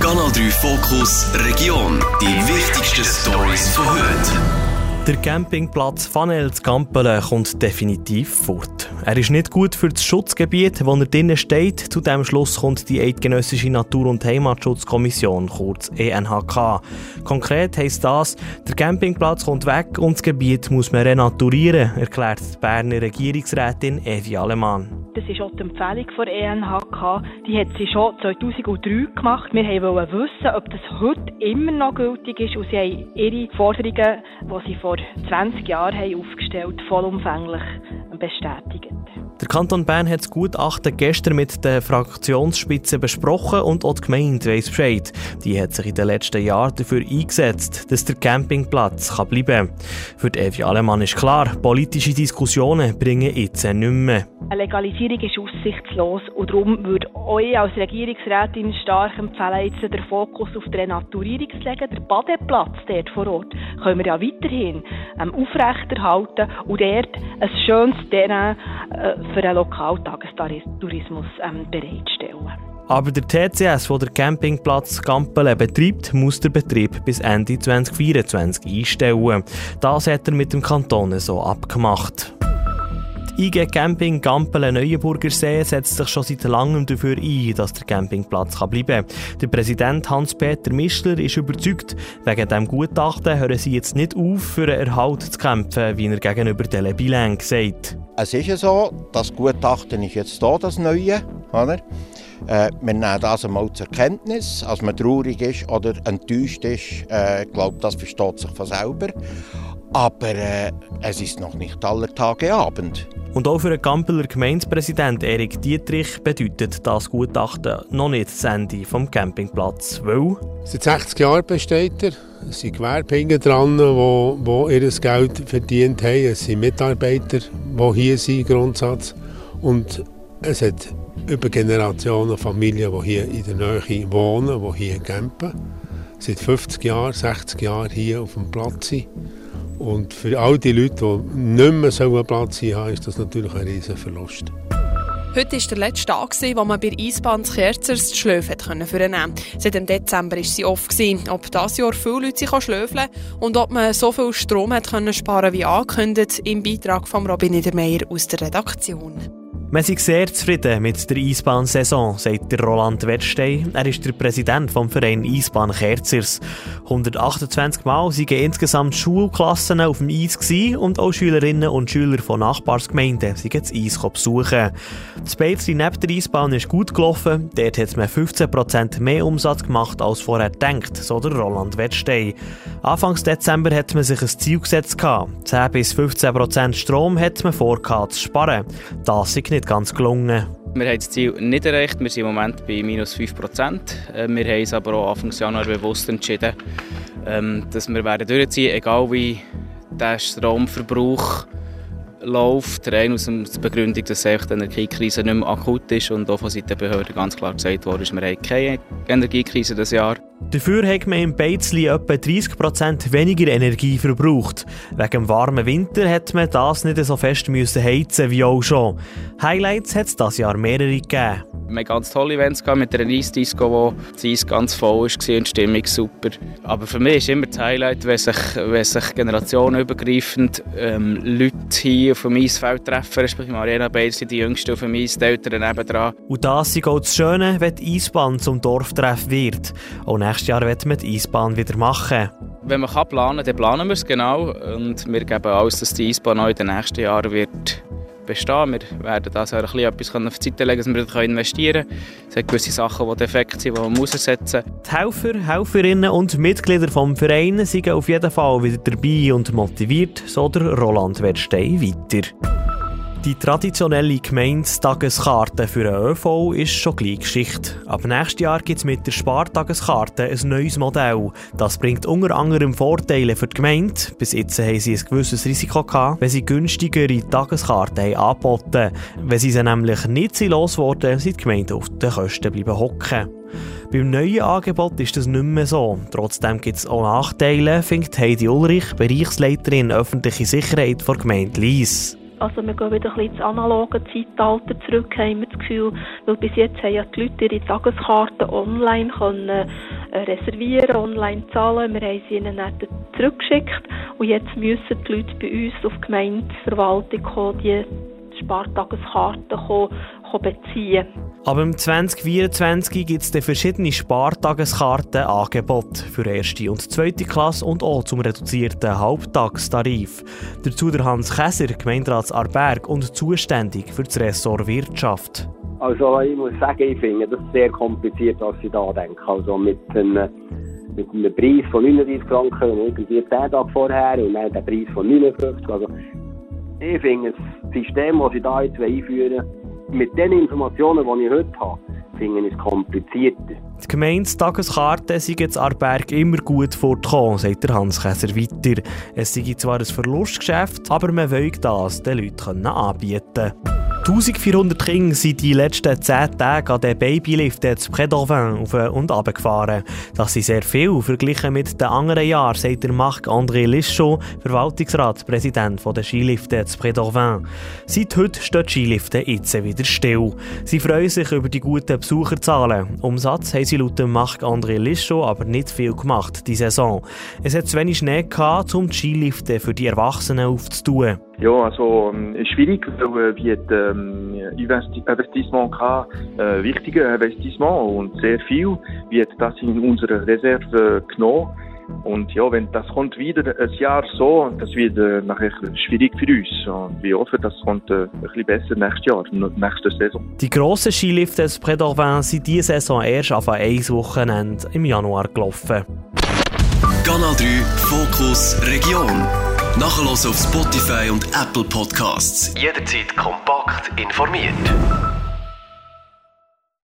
Kanal 3 Fokus Region. Die wichtigsten Stories von heute. Der Campingplatz Fanels Gampelen kommt definitiv fort. Er ist nicht gut für das Schutzgebiet, wo er drinnen steht. Zu dem Schluss kommt die Eidgenössische Natur- und Heimatschutzkommission, kurz ENHK. Konkret heisst das, der Campingplatz kommt weg und das Gebiet muss man renaturieren, erklärt die Berner Regierungsrätin Evi Alemann. Das ist auch die Empfehlung der ENHK. Die hat sie schon 2003 gemacht. Wir wollten wissen, ob das heute immer noch gültig ist. Und sie haben ihre Forderungen, die sie vor 20 Jahren haben aufgestellt vollumfänglich bestätigt. Der Kanton Bern hat das Gutachten gestern mit der Fraktionsspitze besprochen und auch die Gemeinde weiss Bescheid. Die hat sich in den letzten Jahren dafür eingesetzt, dass der Campingplatz kann bleiben kann. Für die Evi Alemann ist klar, politische Diskussionen bringen jetzt nicht mehr. Eine Legalisierung ist aussichtslos und darum würde euch als Regierungsrätin stark empfehlen, jetzt den Fokus auf die Renaturierung zu legen. Der Badeplatz dort vor Ort können wir ja weiterhin ähm, aufrechterhalten und dort ein schönes Terrain äh, für einen Lokaltagestourismus ähm, bereitstellen. Aber der TCS, der den Campingplatz Gampelen betreibt, muss den Betrieb bis Ende 2024 einstellen. Das hat er mit dem Kanton so abgemacht. IG Camping Gampelen Neuenburger See setzt sich schon seit langem dafür ein, dass der Campingplatz bleiben kann. Der Präsident Hans-Peter Mischler ist überzeugt, wegen diesem Gutachten hören sie jetzt nicht auf, für einen Erhalt zu kämpfen, wie er gegenüber Tele Bilang sagt. Es ist ja so, das Gutachten ist jetzt hier, das Neue. Oder? Äh, wir nehmen das einmal zur Kenntnis. Als man traurig ist oder enttäuscht ist, äh, glaube das versteht sich von selber. Aber äh, es ist noch nicht aller Tage Abend. Und auch für den Gampeler Gemeindepräsident Erik Dietrich bedeutet das Gutachten noch nicht das Ende vom Campingplatz, weil... Seit 60 Jahren besteht er. Es sind Gewerbehänger dran, die wo, wo ihr Geld verdient haben. Es sind Mitarbeiter, die hier sind, Grundsatz. Und es hat über Generationen Familien, die hier in der Nähe wohnen, die hier campen. Seit 50 Jahren, 60 Jahren hier auf dem Platz sind. Und für all die Leute, die nicht mehr so einen Platz haben, ist das natürlich ein riesiger Verlust. Heute war der letzte Tag, wo man bei der Eisbahn Kerzers die Schläfe vornehmen konnte. Seit dem Dezember war sie off. Ob dieses Jahr viele Leute sich schlöfeln und ob man so viel Strom hat können sparen wie angekündigt, im Beitrag von Robin Niedermeyer aus der Redaktion. Wir sind sehr zufrieden mit der Eisbahnsaison, sagt Roland Wettstein. Er ist der Präsident vom Verein Eisbahn Kerzers. 128 Mal waren insgesamt Schulklassen auf dem Eis und auch Schülerinnen und Schüler von Nachbarsgemeinden sind das Eis besuchen. Das Beizli neben der Eisbahn ist gut gelaufen. Dort hat man 15% mehr Umsatz gemacht als vorher gedacht, so der Roland Wettstein. Anfangs Dezember hat man sich ein Ziel gesetzt. 10 bis 15% Strom hat man vor zu sparen. Das ist nicht ganz gelungen. Wir haben das Ziel nicht erreicht. Wir sind im Moment bei minus 5% äh, Wir haben uns aber auch Anfang Januar bewusst entschieden, ähm, dass wir durchziehen werden, egal wie der Stromverbrauch läuft. Rein aus der Begründung, dass die Energiekrise nicht mehr akut ist und auch von Seiten der Behörden ganz klar gesagt wurde, wir haben keine Energiekrise dieses Jahr. Dafür hat man im Beizli etwa 30% weniger Energie verbraucht. Wegen dem warmen Winter hat man das nicht so fest müssen heizen wie auch schon. Highlights hat es dieses Jahr mehrere gegeben. Wir hatten ganz tolle Events mit einer Eisdisco, wo das Eis ganz voll war und die Stimmung super. Aber für mich ist immer das Highlight, wenn sich, wenn sich generationenübergreifend ähm, Leute hier auf dem Eisfeld treffen, respektive im Arena Beizli, die Jüngsten auf dem Eis, die Eltern nebenan. Und das ist auch das Schöne, wenn die Eisbahn zum Dorftreff wird. Und nächstes Jahr werden wir die Eisbahn wieder machen. Wenn man planen kann, dann planen wir es genau. Und wir geben alles, dass die Eisbahn auch in den nächsten Jahren wird bestehen. Wir werden da ein bisschen etwas auf die Seite legen, dass wir investieren können. Es gibt gewisse Sachen, die defekt sind, die man muss ersetzen muss. Die Helfer, Helferinnen und Mitglieder des Vereins sind auf jeden Fall wieder dabei und motiviert, so der Roland Werstein weiter. Die traditionelle Gemeindetageskarte für den ÖV ist schon gleich Geschichte. Ab nächstes Jahr gibt es mit der Spartageskarte ein neues Modell. Das bringt unter anderem Vorteile für die Gemeinde. Bis jetzt haben sie ein gewisses Risiko gehabt, wenn sie günstigere Tageskarten haben angeboten Wenn sie sie nämlich nicht losworden, sind die Gemeinden auf den Kosten bleiben hocken. Beim neuen Angebot ist das nicht mehr so. Trotzdem gibt es auch Nachteile, findet Heidi Ulrich, Bereichsleiterin öffentliche Sicherheit der Gemeinde Lies. Also wir gehen wieder ein bisschen ins analoge Zeitalter zurück, haben wir das Gefühl, weil bis jetzt haben ja die Leute ihre Tageskarten online können äh, reservieren, online zahlen, wir haben sie ihnen dann zurückgeschickt. Und jetzt müssen die Leute bei uns auf die Gemeindeverwaltung kommen, die Spartageskarten beziehen. Aber im 2024 gibt es verschiedene Spartageskartenangebote für erste und zweite Klasse und auch zum reduzierten Halbtagstarif. Dazu der Hans Käser, Gemeinderat Arberg und zuständig für das Ressort Wirtschaft. Also ich muss sagen, ich finde das sehr kompliziert, was Sie da denken. Also mit einem, mit einem Preis von 39 Franken irgendwie 10 Tage vorher und dann der Preis von 59. Also ich finde das System, das Sie da jetzt einführen mit den Informationen, die ich heute habe, finde ich es komplizierter. Die Gemeindestageskarten sind jetzt Arberg immer gut fortgekommen, sagt der Hans Käser weiter. Es sei zwar ein Verlustgeschäft, aber man will das den Leuten anbieten können. 1400 Kinder sind die letzten 10 Tage an den Babylift zu Prédorvin auf und ab gefahren. Das sind sehr viel, verglichen mit den anderen Jahren, sagt der Marc-André Lischot, Verwaltungsratspräsident der Skilifte zu Prédorvin. Seit heute stehen die Skilifte jetzt wieder still. Sie freuen sich über die guten Besucherzahlen. Umsatz haben sie laut Marc-André Lischot aber nicht viel gemacht, die Saison. Es hat zu wenig Schnee gehabt, um die Skilifte für die Erwachsenen aufzutun. Ja, also ähm, schwierig, weil wir ähm, Investissement gehabt, äh, wichtige Investissement und sehr viel wird das in unsere Reserve genommen. Und ja, wenn das kommt wieder ein Jahr so, das wird äh, nachher schwierig für uns. Und wir hoffen, das kommt äh, ein bisschen besser nächstes Jahr, nächste Saison. Die grossen Skilifte des Prédorvin sind diese Saison erst auf ein Wochenende im Januar gelaufen. Kanal 3 Fokus Region. Nachher auf Spotify und Apple Podcasts. Jederzeit kompakt informiert.